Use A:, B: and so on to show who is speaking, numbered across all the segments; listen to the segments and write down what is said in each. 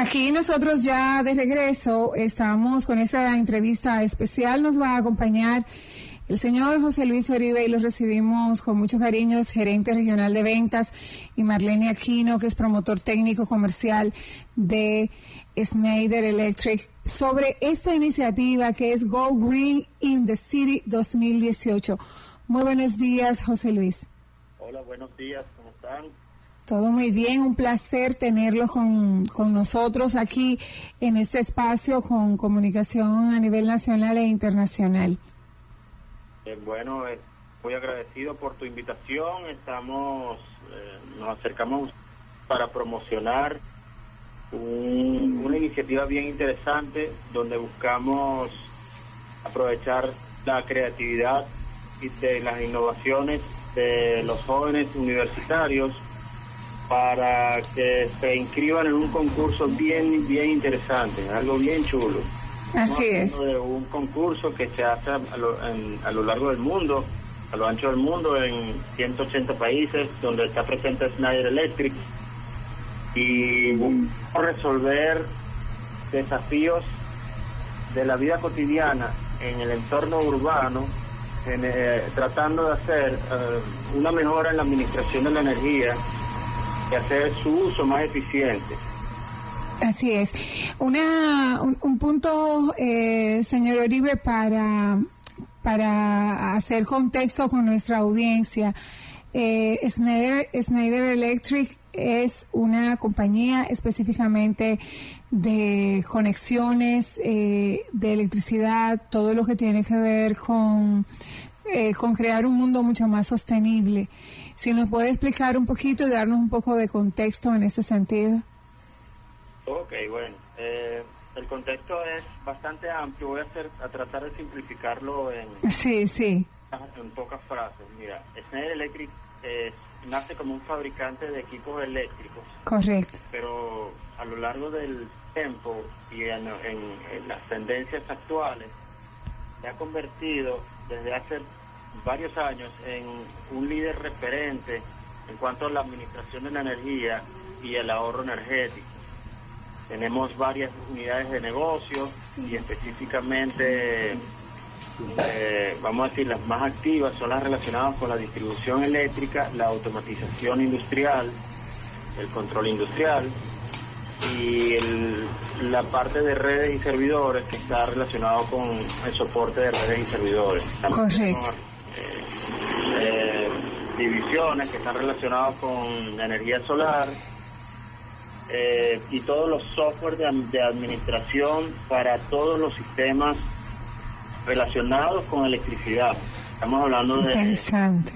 A: Aquí nosotros ya de regreso estamos con esta entrevista especial. Nos va a acompañar el señor José Luis Oribe y lo recibimos con mucho cariño, es gerente regional de ventas, y Marlene Aquino, que es promotor técnico comercial de Schneider Electric, sobre esta iniciativa que es Go Green in the City 2018. Muy buenos días, José Luis.
B: Hola, buenos días, ¿cómo están?
A: Todo muy bien, un placer tenerlo con, nosotros aquí en este espacio con comunicación a nivel nacional e internacional.
B: Eh, bueno, eh, muy agradecido por tu invitación. Estamos, eh, nos acercamos para promocionar una iniciativa bien interesante donde buscamos aprovechar la creatividad y de las innovaciones de los jóvenes universitarios para que se inscriban en un concurso bien, bien interesante, algo bien chulo.
A: Así es.
B: un concurso que se hace a lo, a lo, largo del mundo, a lo ancho del mundo, en 180 países, donde está presente Snyder Electric, y resolver desafíos de la vida cotidiana en el entorno urbano, eh, tratando de hacer eh, una mejora en la administración de la energía y hacer su uso más eficiente.
A: Así es. Una, un, punto, eh, señor Oribe, para, para hacer contexto con nuestra audiencia. Eh, Schneider, Electric es una compañía específicamente de conexiones eh, de electricidad, todo lo que tiene que ver con, eh, con crear un mundo mucho más sostenible. Si nos puede explicar un poquito y darnos un poco de contexto en ese sentido.
B: Ok, bueno. Eh, el contexto es bastante amplio. Voy a, hacer, a tratar de simplificarlo en,
A: sí, sí.
B: en pocas frases. Mira, Schneider Electric nace como un fabricante de equipos eléctricos.
A: Correcto.
B: Pero a lo largo del tiempo y en, en las tendencias actuales, se ha convertido desde hace varios años en un líder referente en cuanto a la administración de la energía y el ahorro energético. Tenemos varias unidades de negocio y específicamente, eh, vamos a decir, las más activas son las relacionadas con la distribución eléctrica, la automatización industrial, el control industrial y la parte de redes y servidores que está relacionado con el soporte de redes y servidores.
A: Correcto.
B: Divisiones que están relacionadas con energía solar eh, y todos los software de, administración para todos los sistemas relacionados con electricidad. Estamos hablando de
A: Interesante.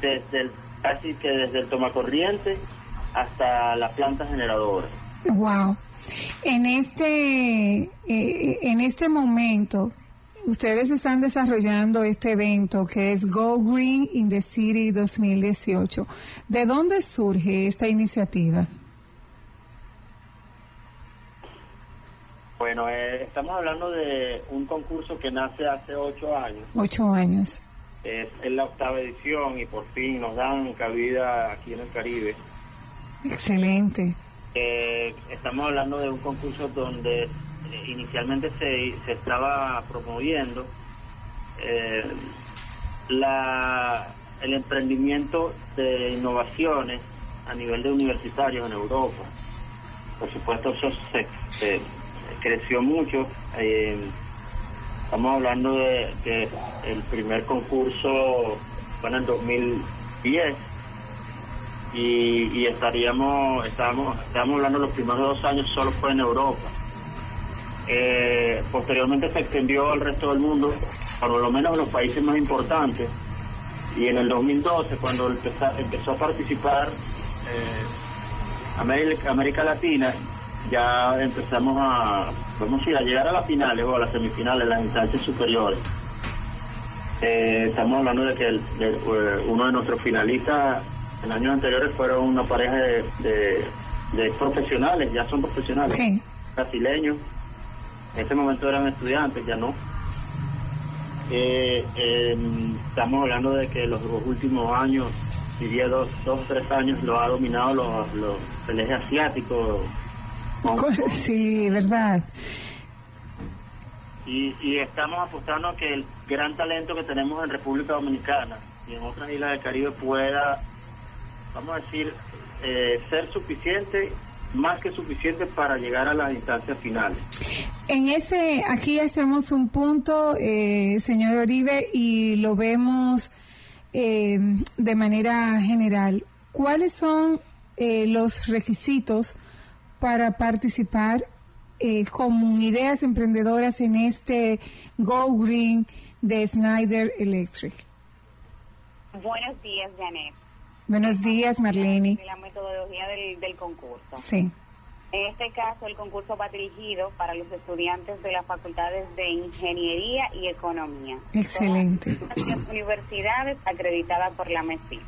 B: desde el, casi que desde el tomacorriente hasta la planta generadora.
A: Wow. En este eh, en este momento ustedes están desarrollando este evento que es Go Green in the City 2018. ¿De dónde surge esta iniciativa?
B: Bueno, eh, estamos hablando de un concurso que nace hace ocho años.
A: Ocho años.
B: Es, la octava edición y por fin nos dan cabida aquí en el Caribe.
A: Excelente.
B: Eh, estamos hablando de un concurso donde inicialmente se, se, estaba promoviendo eh, la, el emprendimiento de innovaciones a nivel de universitarios en Europa. Por supuesto, eso se, creció mucho. Eh, estamos hablando de que el primer concurso fue en el 2010 y, y estaríamos, estábamos, estábamos hablando de los primeros dos años solo fue en Europa. Eh, posteriormente se extendió al resto del mundo, por lo menos en los países más importantes. Y en el 2012, cuando empezó, a participar eh, América, Latina, ya empezamos a, vamos a, ir a llegar a las finales o a las semifinales, las instancias superiores. Eh, estamos hablando de que uno de nuestros finalistas en años anteriores fueron una pareja de, profesionales, ya son profesionales, brasileños en ese momento eran estudiantes, ya no. Eh, em, estamos hablando de que los, últimos años, diría dos, dos o tres años, lo ha dominado los, el eje asiático,
A: Sí, verdad.
B: Y, y estamos apostando a que el gran talento que tenemos en República Dominicana y en otras islas del Caribe pueda, vamos a decir, eh, ser suficiente, más que suficiente para llegar a las instancias finales.
A: En ese, aquí hacemos un punto, eh, señor Oribe, y lo vemos eh, de manera general. ¿Cuáles son los requisitos para participar como ideas emprendedoras en este Go Green de Snyder Electric?
C: Buenos días, Janet.
A: Buenos días, Marlene.
C: De la metodología del, concurso.
A: Sí.
C: En este caso, el concurso va dirigido para los estudiantes de las facultades de Ingeniería y Economía.
A: Excelente.
C: Las universidades acreditadas por la MESI.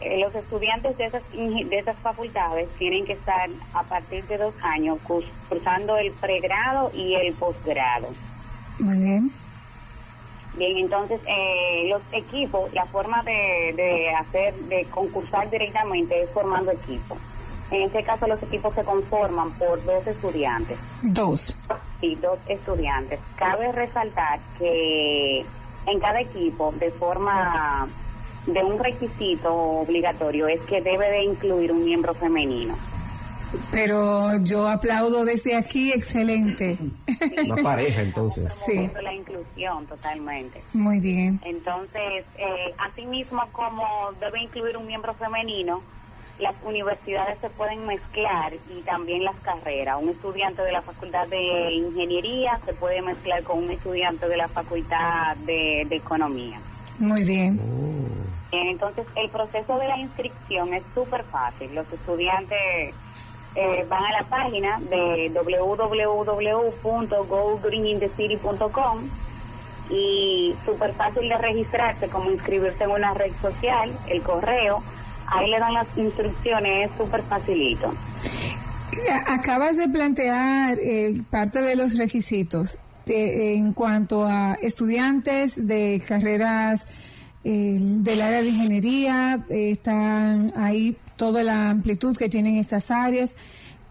C: Eh, los estudiantes de esas, de esas facultades tienen que estar a partir de dos años cursando el pregrado y el posgrado.
A: Muy bien.
C: Bien, entonces eh, los equipos, la forma de, de hacer, de concursar directamente es formando equipos. En este caso los equipos se conforman por dos estudiantes.
A: Dos.
C: Sí, dos estudiantes. Cabe resaltar que en cada equipo, de forma de un requisito obligatorio, es que debe de incluir un miembro femenino.
A: Pero yo aplaudo desde aquí, excelente.
D: Una pareja, entonces.
C: Sí. La inclusión, totalmente.
A: Muy bien.
C: Entonces, eh, asimismo, como debe incluir un miembro femenino, las universidades se pueden mezclar y también las carreras. Un estudiante de la Facultad de Ingeniería se puede mezclar con un estudiante de la Facultad de, Economía.
A: Muy bien.
C: bien. Entonces, el proceso de la inscripción es súper fácil. Los estudiantes eh, van a la página de www.gogreenindecity.com y súper fácil de registrarse, como inscribirse en una red social, el correo, ahí le dan las instrucciones, es súper facilito.
A: Acabas de plantear eh, parte de los requisitos en cuanto a estudiantes de carreras eh, del área de ingeniería, están ahí toda la amplitud que tienen estas áreas,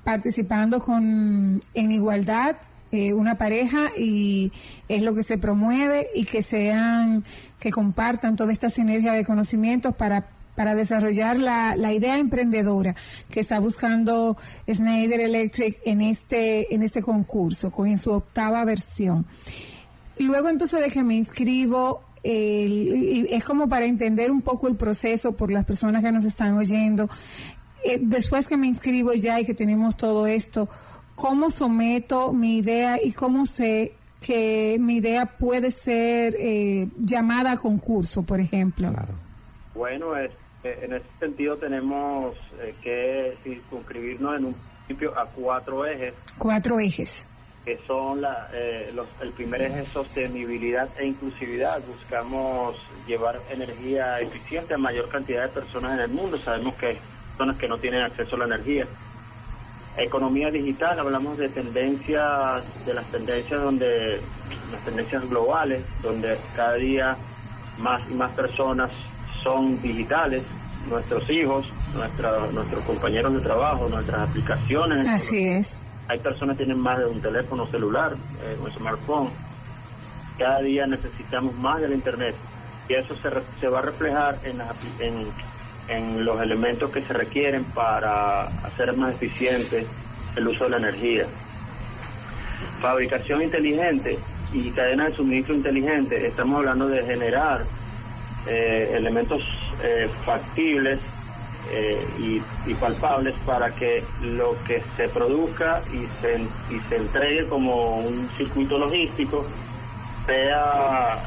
A: participando con en igualdad eh, una pareja y es lo que se promueve y que sean que compartan toda esta sinergia de conocimientos para para desarrollar la, la idea emprendedora que está buscando Schneider Electric en este en este concurso con en su octava versión. Luego entonces de que me inscribo es como para entender un poco el proceso por las personas que nos están oyendo. Eh, después que me inscribo ya y que tenemos todo esto, ¿cómo someto mi idea y cómo sé que mi idea puede ser eh, llamada a concurso, por ejemplo?
B: Bueno, es, eh, en ese sentido tenemos que circunscribirnos en un principio a cuatro ejes.
A: Cuatro ejes
B: que son la, eh, los, el primer eje sostenibilidad e inclusividad. Buscamos llevar energía eficiente a mayor cantidad de personas en el mundo. Sabemos que hay personas que no tienen acceso a la energía. Economía digital, hablamos de tendencias, de las tendencias donde, las tendencias globales, donde cada día más y más personas son digitales, nuestros hijos, nuestra, nuestros compañeros de trabajo, nuestras aplicaciones.
A: Así es
B: hay personas que tienen más de un teléfono celular, eh, un smartphone. Cada día necesitamos más del Internet y eso se, se va a reflejar en, en, en los elementos que se requieren para hacer más eficiente el uso de la energía. Fabricación inteligente y cadena de suministro inteligente, estamos hablando de generar eh, elementos eh, factibles eh, y, palpables para que lo que se produzca y se, y se entregue como un circuito logístico sea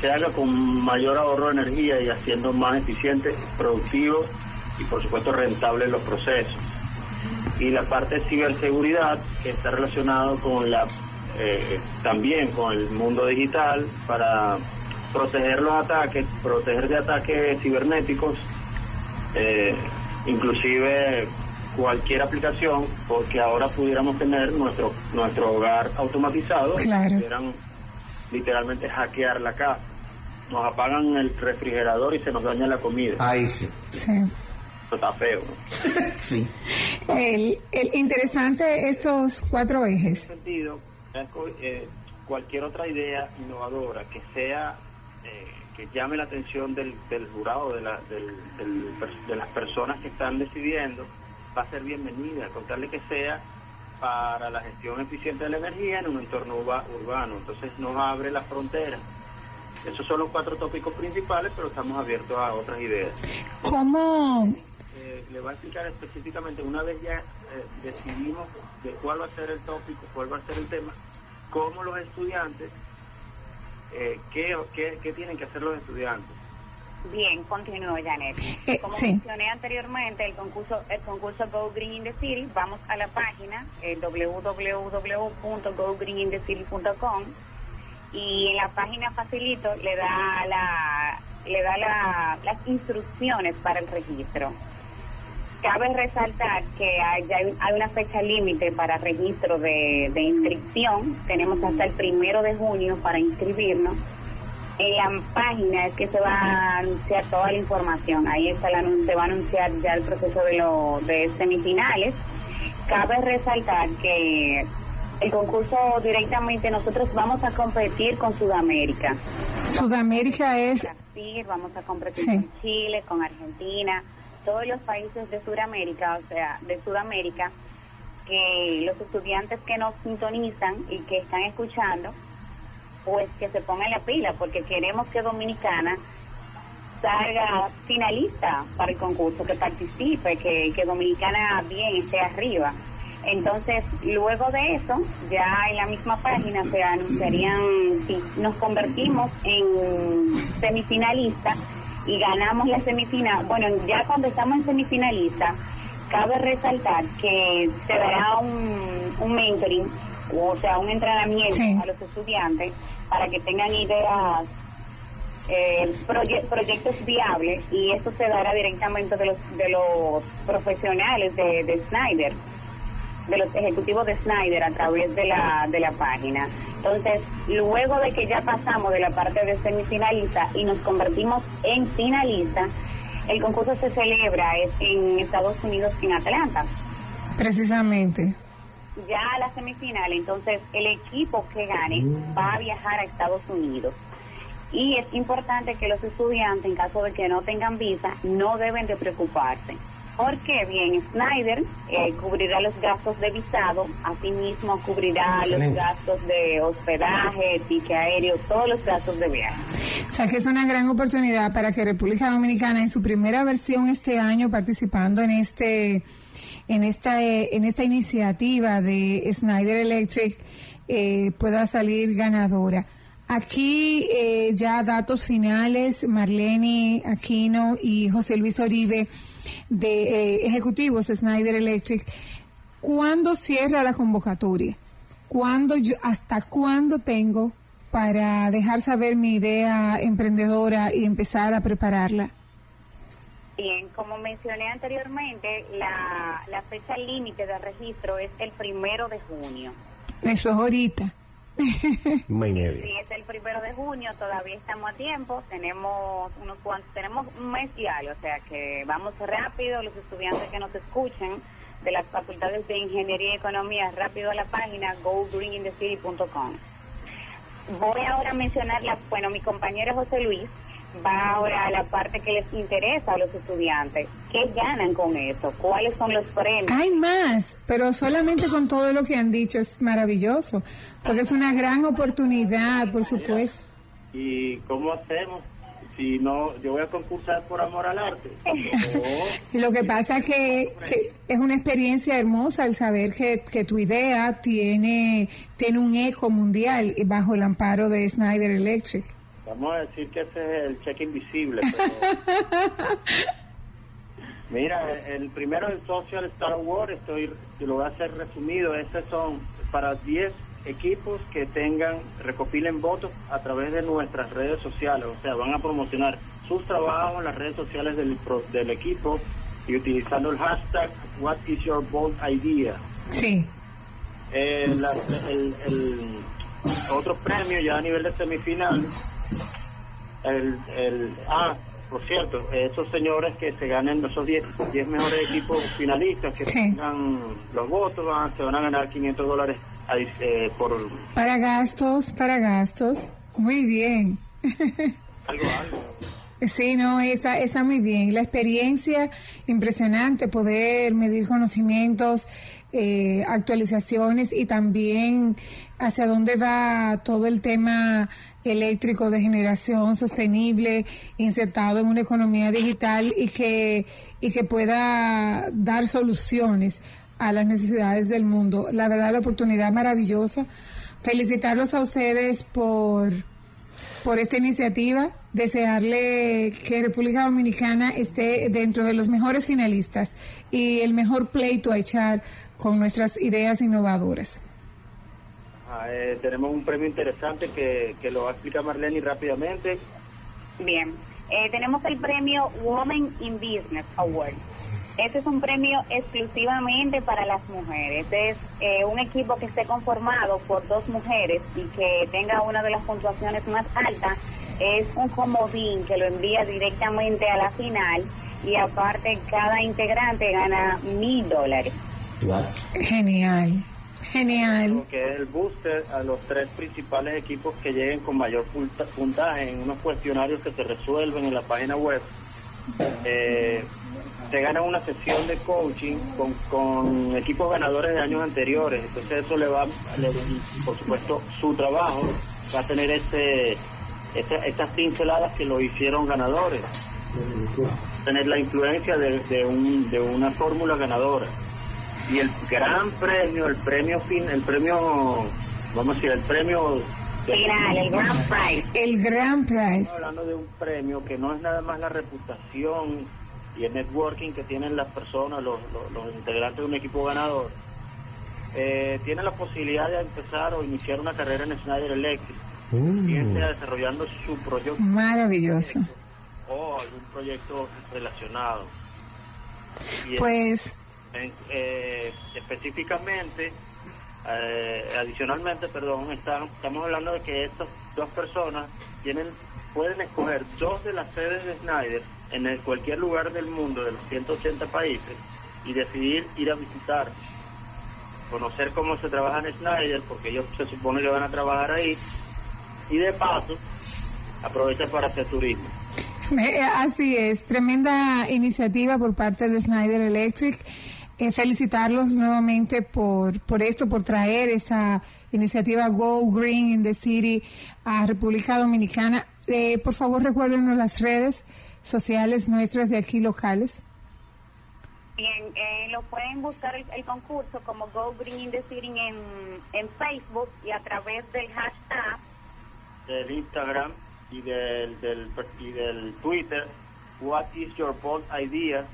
B: se haga con mayor ahorro de energía y haciendo más eficiente, productivo y por supuesto rentable los procesos. Y la parte de ciberseguridad que está relacionado con la eh, también con el mundo digital para proteger los ataques, proteger de ataques cibernéticos eh, inclusive cualquier aplicación, porque ahora pudiéramos tener nuestro nuestro hogar automatizado, pudieran literalmente hackear la casa. Nos apagan el refrigerador y se nos daña la comida.
D: Ahí sí.
A: Sí.
B: Eso está feo.
D: Sí.
A: El, el interesante estos cuatro
B: En
A: ejes.
B: ese sentido, eh, cualquier otra idea innovadora que sea eh, que llame la atención del, del jurado, de, la, del, del- de las personas que están decidiendo, va a ser bienvenida, contarle que sea para la gestión eficiente de la energía en un entorno urba- urbano. Entonces nos abre las fronteras. Esos son los cuatro tópicos principales, pero estamos abiertos a otras ideas.
A: ¿Cómo,
B: Eh, le voy a explicar específicamente, una vez ya eh, decidimos de cuál va a ser el tópico, cuál va a ser el tema, cómo los estudiantes, eh, qué, qué, qué tienen que hacer los estudiantes.
C: Bien, continúo, Janet.
A: Eh,
C: Como
A: sí.
C: mencioné anteriormente, el concurso el concurso Go Green in the City, vamos a la página eh, www.gogreeninthecity.com y en la página facilito le da la le da la- las instrucciones para el registro. Cabe resaltar que hay, ya hay, una fecha límite para registro de, de inscripción. Tenemos hasta el primero de junio para inscribirnos. En la página es que se va a anunciar toda la información. Ahí está el anun- se va a anunciar ya el proceso de, lo, de semifinales. Cabe resaltar que el concurso directamente nosotros vamos a competir con Sudamérica.
A: Sudamérica es
C: Brasil, vamos a competir
A: Sí.
C: con Chile, con Argentina, todos los países de Sudamérica, o sea, de Sudamérica, que los estudiantes que nos sintonizan y que están escuchando, pues que se pongan la pila, porque queremos que Dominicana salga finalista para el concurso, que participe, que, que Dominicana bien esté arriba. Entonces, luego de eso, ya en la misma página se anunciarían si nos convertimos en semifinalista y ganamos la semifinal. Bueno, ya cuando estamos en semifinalista, cabe resaltar que se dará un, un mentoring, o sea, un entrenamiento
A: Sí.
C: a los estudiantes para que tengan ideas eh, proye- proyectos viables y eso se dará directamente de los de los profesionales de, de Snyder de los ejecutivos de Snyder a través de la de la página entonces luego de que ya pasamos de la parte de semifinalista y nos convertimos en finalista el concurso se celebra en Estados Unidos en Atlanta
A: precisamente.
C: ya a la semifinal, entonces el equipo que gane va a viajar a Estados Unidos. Y es importante que los estudiantes, en caso de que no tengan visa, no deben de preocuparse. Porque bien, Snyder eh, cubrirá los gastos de visado, asimismo cubrirá los gastos de hospedaje, ticket aéreo, todos los gastos de viaje.
A: O sea que es una gran oportunidad para que República Dominicana en su primera versión este año participando en este en esta en esta iniciativa de Snyder Electric eh, pueda salir ganadora. Aquí eh, ya datos finales, Marlene Aquino y José Luis Oribe de eh, ejecutivos de Snyder Electric. ¿Cuándo cierra la convocatoria? ¿Cuándo yo, ¿Hasta cuándo tengo para dejar saber mi idea emprendedora y empezar a prepararla?
C: Bien, como mencioné anteriormente, la, la fecha límite de registro es el primero de junio.
A: Eso es ahorita.
D: Un mes y medio.
C: Sí, es el primero de junio, todavía estamos a tiempo, tenemos unos cuantos, tenemos un mes y algo, o sea que vamos rápido, los estudiantes que nos escuchen de las facultades de Ingeniería y Economía, rápido a la página gogreeninthecity.com. Voy ahora a mencionar, la, bueno, mi compañero José Luis va ahora a la parte que les interesa a los estudiantes. ¿Qué ganan con eso? ¿Cuáles son los premios?
A: Hay más, pero solamente con todo lo que han dicho es maravilloso, porque es una gran oportunidad, por supuesto.
B: ¿Y cómo hacemos? Si no, yo voy a concursar por amor al arte.
A: Y lo que pasa es que, que es una experiencia hermosa el saber que, que tu idea tiene, tiene un eco mundial bajo el amparo de Snyder Electric.
B: Vamos a decir que ese es el cheque invisible. pero- Mira, el primero es el Social Star Award, estoy, lo voy a hacer resumido. Estos son para 10 equipos que tengan, recopilen votos a través de nuestras redes sociales. O sea, van a promocionar sus trabajos en las redes sociales del, del equipo y utilizando el hashtag What is your bold idea.
A: Sí.
B: Eh, la- el, el otro premio ya a nivel de semifinal, el, el, ah, por cierto, esos señores que se ganen, esos 10 mejores equipos finalistas que tengan los votos, van, se van a ganar 500 dólares eh, por...
A: Para gastos, para gastos. Muy bien.
B: algo, algo.
A: Sí, no, está, está muy bien. La experiencia, impresionante, poder medir conocimientos, eh, actualizaciones y también hacia dónde va todo el tema eléctrico de generación sostenible, insertado en una economía digital y que, y que pueda dar soluciones a las necesidades del mundo. La verdad, la oportunidad maravillosa. Felicitarlos a ustedes por, por esta iniciativa, desearle que República Dominicana esté dentro de los mejores finalistas y el mejor pleito a echar con nuestras ideas innovadoras.
B: Ah, eh, tenemos un premio interesante que, que lo va a explicar Marlene rápidamente.
C: Bien, eh, tenemos el premio Women in Business Award. Este es un premio exclusivamente para las mujeres. Es eh, un equipo que esté conformado por dos mujeres y que tenga una de las puntuaciones más altas. Es un comodín que lo envía directamente a la final y aparte cada integrante gana mil dólares.
A: Genial. Genial.
B: Que es el booster a los tres principales equipos que lleguen con mayor puntaje en unos cuestionarios que se resuelven en la página web. Eh, se gana una sesión de coaching con, con equipos ganadores de años anteriores. Entonces eso le va, por supuesto, su trabajo va a tener este, estas pinceladas que lo hicieron ganadores. Tener la influencia de, de, un, de una fórmula ganadora y el gran premio, el premio fin, el premio, vamos a decir, el premio
C: final, el gran prize.
A: El gran prize.
B: Estamos hablando de un premio que no es nada más la reputación y el networking que tienen las personas, los, los, integrantes de un equipo ganador. Eh, tiene la posibilidad de empezar o iniciar una carrera en Schneider Electric, uh. desarrollando su proyecto.
A: Maravilloso.
B: O algún proyecto relacionado.
A: pues
B: eh, específicamente, eh, adicionalmente, perdón, estamos hablando de que estas dos personas tienen pueden escoger dos de las sedes de Snyder en cualquier lugar del mundo, de los 180 países, y decidir ir a visitar, conocer cómo se trabaja en Snyder, porque ellos se supone que van a trabajar ahí, y de paso, aprovechar para hacer turismo.
A: Así es, tremenda iniciativa por parte de Snyder Electric. Eh, felicitarlos nuevamente por, por esto, por traer esa iniciativa Go Green in the City a República Dominicana. Eh, por favor, recuérdenos las redes sociales nuestras de aquí locales.
C: Bien, eh, lo pueden buscar el, concurso como Go Green in the City en, en Facebook y a través del hashtag
B: del Instagram y del, del, y del Twitter What is your bold idea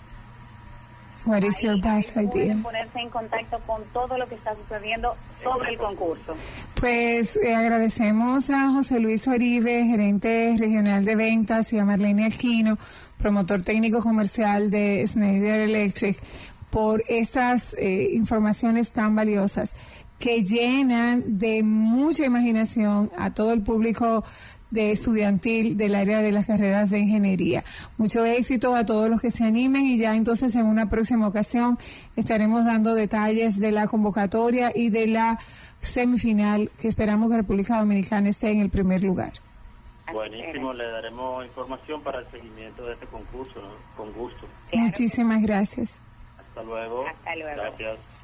A: What is your best idea?
C: ponerse en contacto con todo lo que está sucediendo sobre el concurso.
A: Pues eh, agradecemos a José Luis Oribe, gerente regional de ventas, y a Marlene Aquino, promotor técnico comercial de Schneider Electric, por estas eh, informaciones tan valiosas que llenan de mucha imaginación a todo el público de estudiantil del área de las carreras de ingeniería. Mucho éxito a todos los que se animen y ya entonces en una próxima ocasión estaremos dando detalles de la convocatoria y de la semifinal que esperamos que República Dominicana esté en el primer lugar.
B: Buenísimo, le daremos información para el seguimiento de este concurso, con gusto.
A: Muchísimas gracias.
B: Hasta luego.
C: Hasta luego.
B: Gracias.